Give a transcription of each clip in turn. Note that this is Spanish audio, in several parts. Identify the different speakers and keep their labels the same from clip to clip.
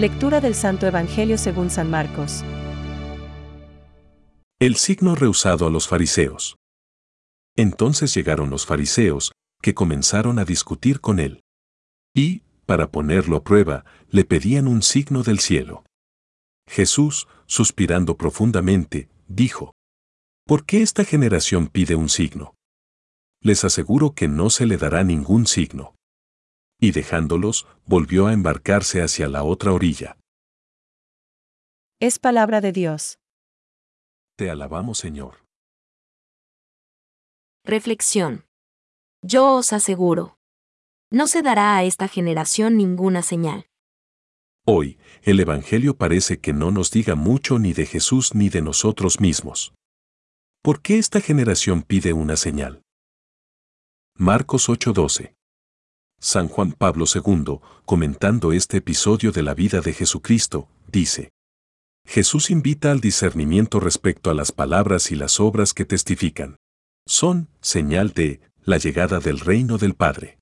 Speaker 1: Lectura del Santo Evangelio según San Marcos.
Speaker 2: El signo rehusado a los fariseos. Entonces llegaron los fariseos, que comenzaron a discutir con él. Y, para ponerlo a prueba, le pedían un signo del cielo. Jesús, suspirando profundamente, dijo, ¿Por qué esta generación pide un signo? Les aseguro que no se le dará ningún signo. Y dejándolos, volvió a embarcarse hacia la otra orilla.
Speaker 1: Es palabra de Dios.
Speaker 2: Te alabamos, Señor.
Speaker 3: Reflexión. Yo os aseguro. No se dará a esta generación ninguna señal.
Speaker 2: Hoy, el Evangelio parece que no nos diga mucho ni de Jesús ni de nosotros mismos. ¿Por qué esta generación pide una señal? Marcos 8:12. San Juan Pablo II, comentando este episodio de la vida de Jesucristo, dice, Jesús invita al discernimiento respecto a las palabras y las obras que testifican. Son señal de la llegada del reino del Padre.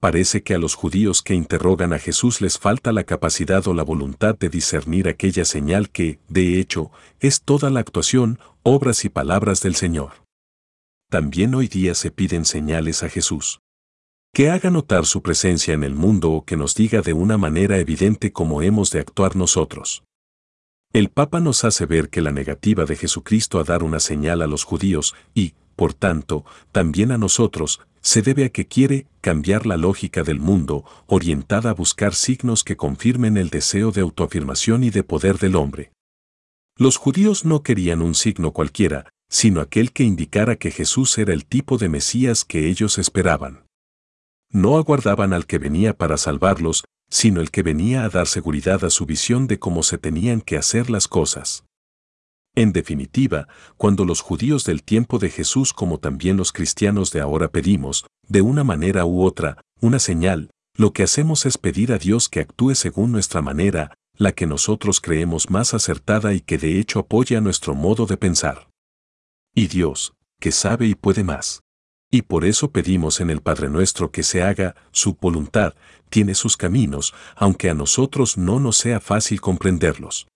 Speaker 2: Parece que a los judíos que interrogan a Jesús les falta la capacidad o la voluntad de discernir aquella señal que, de hecho, es toda la actuación, obras y palabras del Señor. También hoy día se piden señales a Jesús. Que haga notar su presencia en el mundo o que nos diga de una manera evidente cómo hemos de actuar nosotros. El Papa nos hace ver que la negativa de Jesucristo a dar una señal a los judíos y, por tanto, también a nosotros, se debe a que quiere cambiar la lógica del mundo, orientada a buscar signos que confirmen el deseo de autoafirmación y de poder del hombre. Los judíos no querían un signo cualquiera, sino aquel que indicara que Jesús era el tipo de Mesías que ellos esperaban. No aguardaban al que venía para salvarlos, sino el que venía a dar seguridad a su visión de cómo se tenían que hacer las cosas. En definitiva, cuando los judíos del tiempo de Jesús como también los cristianos de ahora pedimos, de una manera u otra, una señal, lo que hacemos es pedir a Dios que actúe según nuestra manera, la que nosotros creemos más acertada y que de hecho apoya nuestro modo de pensar. Y Dios, que sabe y puede más. Y por eso pedimos en el Padre nuestro que se haga su voluntad, tiene sus caminos, aunque a nosotros no nos sea fácil comprenderlos.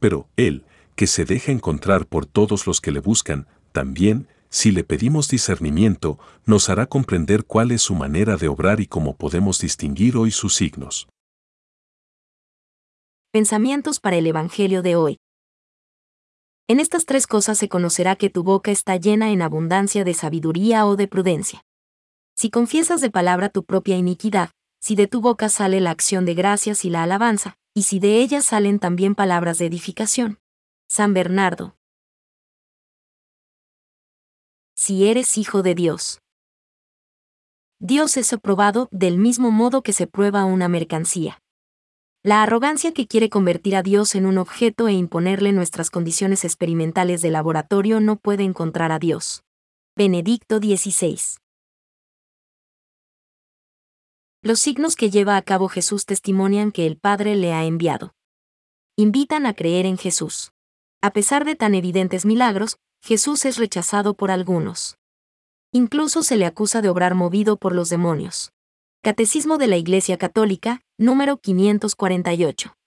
Speaker 2: Pero Él, que se deja encontrar por todos los que le buscan, también, si le pedimos discernimiento, nos hará comprender cuál es su manera de obrar y cómo podemos distinguir hoy sus signos.
Speaker 3: Pensamientos para el Evangelio de hoy. En estas tres cosas se conocerá que tu boca está llena en abundancia de sabiduría o de prudencia. Si confiesas de palabra tu propia iniquidad, si de tu boca sale la acción de gracias y la alabanza, y si de ella salen también palabras de edificación, San Bernardo. Si eres hijo de Dios. Dios es aprobado del mismo modo que se prueba una mercancía. La arrogancia que quiere convertir a Dios en un objeto e imponerle nuestras condiciones experimentales de laboratorio no puede encontrar a Dios. Benedicto XVI. Los signos que lleva a cabo Jesús testimonian que el Padre le ha enviado. Invitan a creer en Jesús. A pesar de tan evidentes milagros, Jesús es rechazado por algunos. Incluso se le acusa de obrar movido por los demonios. Catecismo de la Iglesia Católica, número 548.